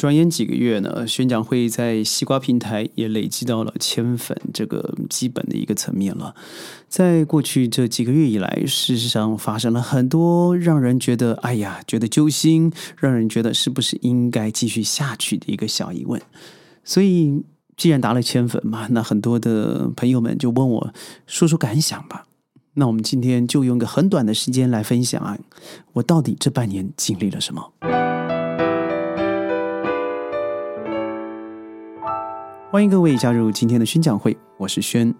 转眼几个月呢，宣讲会在西瓜平台也累积到了千粉这个基本的一个层面了。在过去这几个月以来，事实上发生了很多让人觉得哎呀，觉得揪心，让人觉得是不是应该继续下去的一个小疑问。所以，既然达了千粉嘛，那很多的朋友们就问我说说感想吧。那我们今天就用个很短的时间来分享啊，我到底这半年经历了什么。欢迎各位加入今天的宣讲会，我是轩。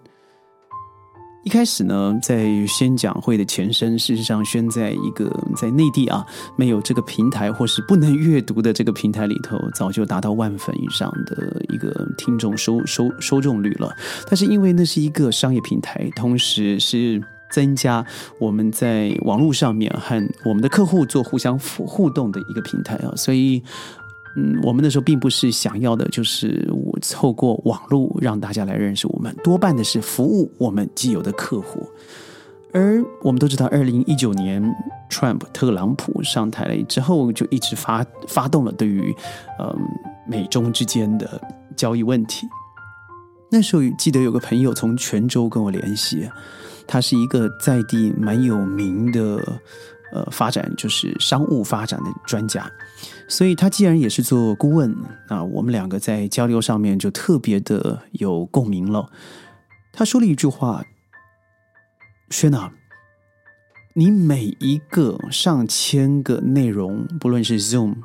一开始呢，在宣讲会的前身，事实上，宣在一个在内地啊，没有这个平台或是不能阅读的这个平台里头，早就达到万粉以上的一个听众收收收众率了。但是因为那是一个商业平台，同时是增加我们在网络上面和我们的客户做互相互互动的一个平台啊，所以。嗯，我们那时候并不是想要的，就是我透过网络让大家来认识我们，多半的是服务我们既有的客户。而我们都知道，二零一九年 Trump 特朗普上台之后，就一直发发动了对于嗯美中之间的交易问题。那时候记得有个朋友从泉州跟我联系，他是一个在地蛮有名的呃发展就是商务发展的专家。所以他既然也是做顾问，那我们两个在交流上面就特别的有共鸣了。他说了一句话：“薛娜，你每一个上千个内容，不论是 Zoom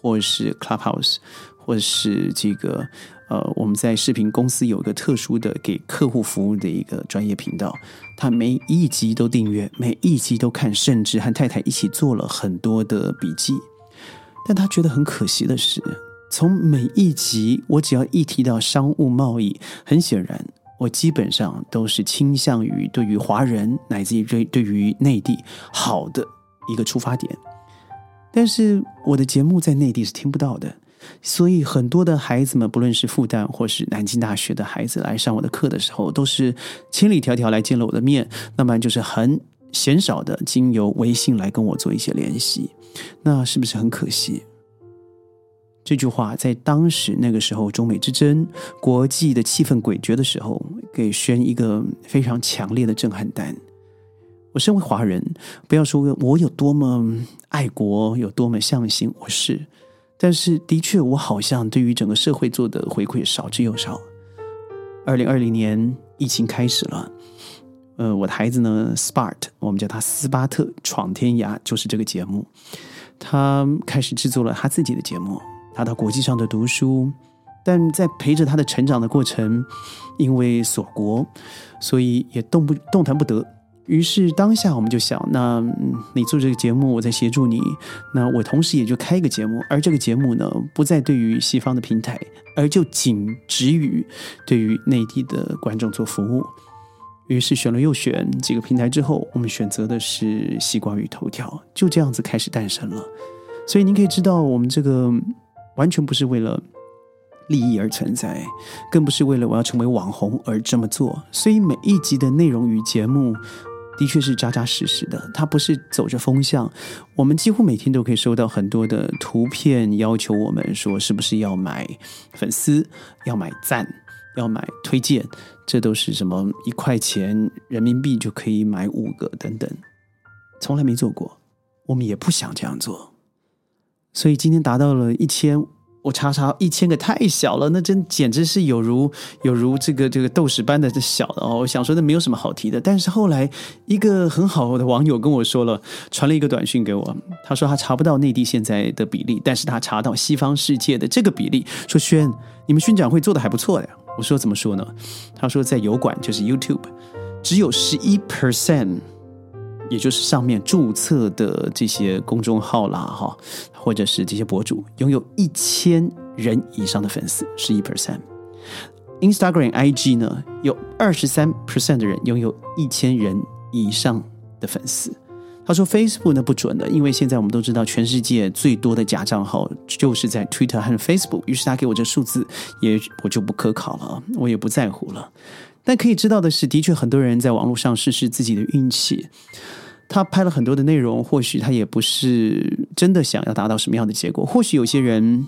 或是 Clubhouse，或是这个呃，我们在视频公司有一个特殊的给客户服务的一个专业频道，他每一集都订阅，每一集都看，甚至和太太一起做了很多的笔记。”但他觉得很可惜的是，从每一集我只要一提到商务贸易，很显然我基本上都是倾向于对于华人乃至于对对于内地好的一个出发点。但是我的节目在内地是听不到的，所以很多的孩子们，不论是复旦或是南京大学的孩子来上我的课的时候，都是千里迢迢来见了我的面，那么就是很鲜少的经由微信来跟我做一些联系。那是不是很可惜？这句话在当时那个时候，中美之争、国际的气氛诡谲的时候，给宣一个非常强烈的震撼弹。我身为华人，不要说我有多么爱国，有多么向心，我是，但是的确，我好像对于整个社会做的回馈少之又少。二零二零年疫情开始了。呃，我的孩子呢，Spart，我们叫他斯巴特闯天涯，就是这个节目。他开始制作了他自己的节目，他到国际上的读书，但在陪着他的成长的过程，因为锁国，所以也动不动弹不得。于是当下我们就想，那你做这个节目，我在协助你，那我同时也就开一个节目，而这个节目呢，不再对于西方的平台，而就仅止于对于内地的观众做服务。于是选了又选几个平台之后，我们选择的是西瓜与头条，就这样子开始诞生了。所以您可以知道，我们这个完全不是为了利益而存在，更不是为了我要成为网红而这么做。所以每一集的内容与节目的确是扎扎实实的，它不是走着风向。我们几乎每天都可以收到很多的图片，要求我们说是不是要买粉丝，要买赞。要买推荐，这都是什么一块钱人民币就可以买五个等等，从来没做过，我们也不想这样做，所以今天达到了一千，我查查一千个太小了，那真简直是有如有如这个这个豆豉般的这小的哦，我想说那没有什么好提的，但是后来一个很好的网友跟我说了，传了一个短信给我，他说他查不到内地现在的比例，但是他查到西方世界的这个比例，说轩，你们宣讲会做的还不错呀。我说怎么说呢？他说在油管就是 YouTube，只有十一 percent，也就是上面注册的这些公众号啦，哈，或者是这些博主拥有一千人以上的粉丝，十一 percent。Instagram、IG 呢，有二十三 percent 的人拥有一千人以上的粉丝。他说 Facebook 呢不准的，因为现在我们都知道，全世界最多的假账号就是在 Twitter 和 Facebook。于是他给我这数字，也我就不可考了，我也不在乎了。但可以知道的是，的确很多人在网络上试试自己的运气。他拍了很多的内容，或许他也不是真的想要达到什么样的结果。或许有些人，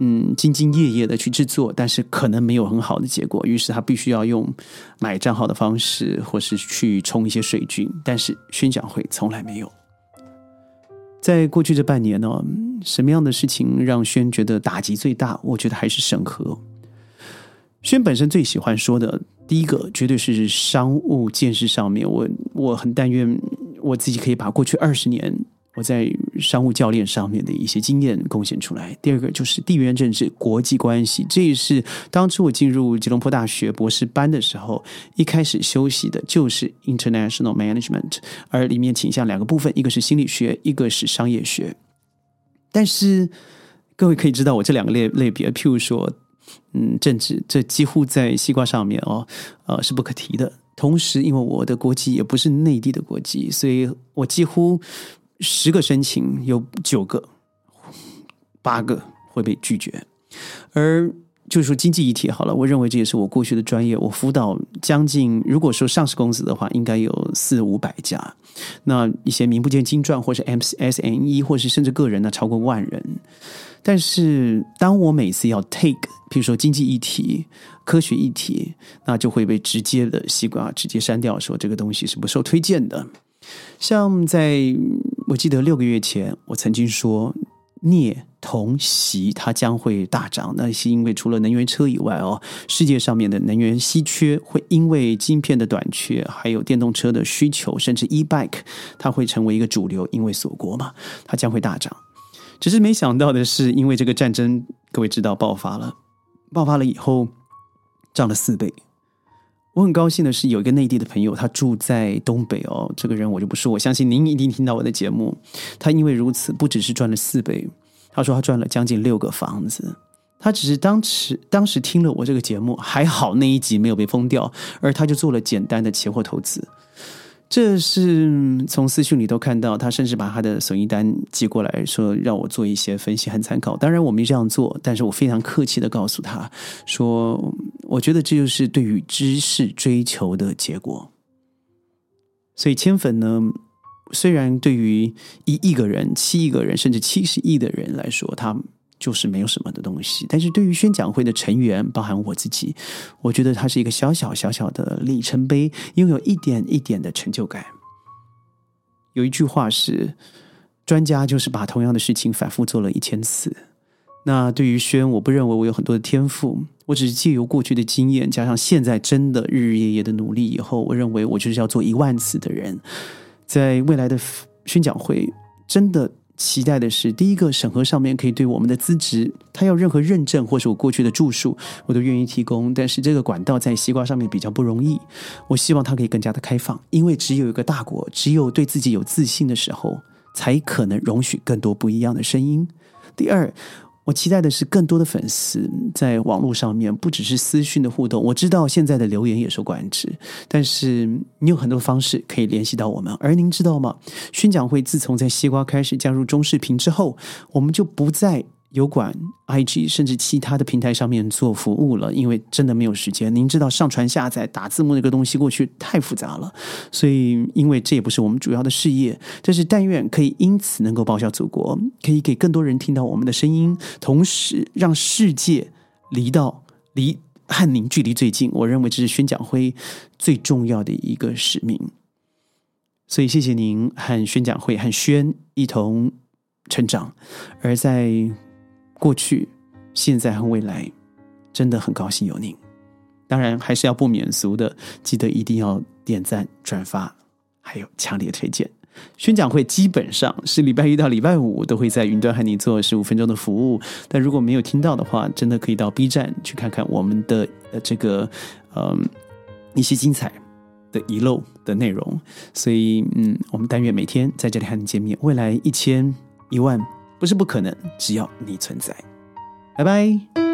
嗯兢兢业业的去制作，但是可能没有很好的结果，于是他必须要用买账号的方式，或是去冲一些水军。但是宣讲会从来没有。在过去这半年呢，什么样的事情让轩觉得打击最大？我觉得还是审核。轩本身最喜欢说的第一个，绝对是商务见识上面，我我很但愿我自己可以把过去二十年。我在商务教练上面的一些经验贡献出来。第二个就是地缘政治、国际关系，这也是当初我进入吉隆坡大学博士班的时候，一开始修习的就是 International Management，而里面倾向两个部分，一个是心理学，一个是商业学。但是各位可以知道，我这两个类类别，譬如说，嗯，政治，这几乎在西瓜上面哦，呃，是不可提的。同时，因为我的国籍也不是内地的国籍，所以我几乎。十个申请有九个、八个会被拒绝，而就是说经济议题好了，我认为这也是我过去的专业。我辅导将近，如果说上市公司的话，应该有四五百家。那一些名不见经传，或是 M S N E，或是甚至个人呢，超过万人。但是当我每次要 take，比如说经济议题、科学议题，那就会被直接的西瓜直接删掉，说这个东西是不受推荐的。像在我记得六个月前，我曾经说镍铜锡它将会大涨，那是因为除了能源车以外哦，世界上面的能源稀缺会因为晶片的短缺，还有电动车的需求，甚至 e bike 它会成为一个主流，因为锁国嘛，它将会大涨。只是没想到的是，因为这个战争，各位知道爆发了，爆发了以后涨了四倍。我很高兴的是，有一个内地的朋友，他住在东北哦。这个人我就不说，我相信您一定听到我的节目。他因为如此，不只是赚了四倍，他说他赚了将近六个房子。他只是当时当时听了我这个节目，还好那一集没有被封掉，而他就做了简单的期货投资。这是从私讯里都看到，他甚至把他的损益单寄过来说，让我做一些分析和参考。当然我没这样做，但是我非常客气的告诉他说，我觉得这就是对于知识追求的结果。所以千粉呢，虽然对于一亿个人、七亿个人，甚至七十亿的人来说，他。就是没有什么的东西，但是对于宣讲会的成员，包含我自己，我觉得它是一个小小小小的里程碑，拥有一点一点的成就感。有一句话是，专家就是把同样的事情反复做了一千次。那对于宣，我不认为我有很多的天赋，我只是借由过去的经验，加上现在真的日日夜夜的努力以后，我认为我就是要做一万次的人，在未来的宣讲会真的。期待的是，第一个审核上面可以对我们的资质，他要任何认证或是我过去的著述，我都愿意提供。但是这个管道在西瓜上面比较不容易，我希望它可以更加的开放，因为只有一个大国，只有对自己有自信的时候，才可能容许更多不一样的声音。第二。我期待的是更多的粉丝在网络上面，不只是私讯的互动。我知道现在的留言也受管制，但是你有很多方式可以联系到我们。而您知道吗？宣讲会自从在西瓜开始加入中视频之后，我们就不再。有管 IG 甚至其他的平台上面做服务了，因为真的没有时间。您知道上传下载打字幕那个东西过去太复杂了，所以因为这也不是我们主要的事业，但是但愿可以因此能够报效祖国，可以给更多人听到我们的声音，同时让世界离到离和您距离最近。我认为这是宣讲会最重要的一个使命。所以谢谢您和宣讲会和宣一同成长，而在。过去、现在和未来，真的很高兴有您。当然，还是要不免俗的，记得一定要点赞、转发，还有强烈推荐。宣讲会基本上是礼拜一到礼拜五都会在云端和你做十五分钟的服务。但如果没有听到的话，真的可以到 B 站去看看我们的呃这个嗯一些精彩的遗漏的内容。所以嗯，我们但愿每天在这里和你见面。未来一千一万。不是不可能，只要你存在。拜拜。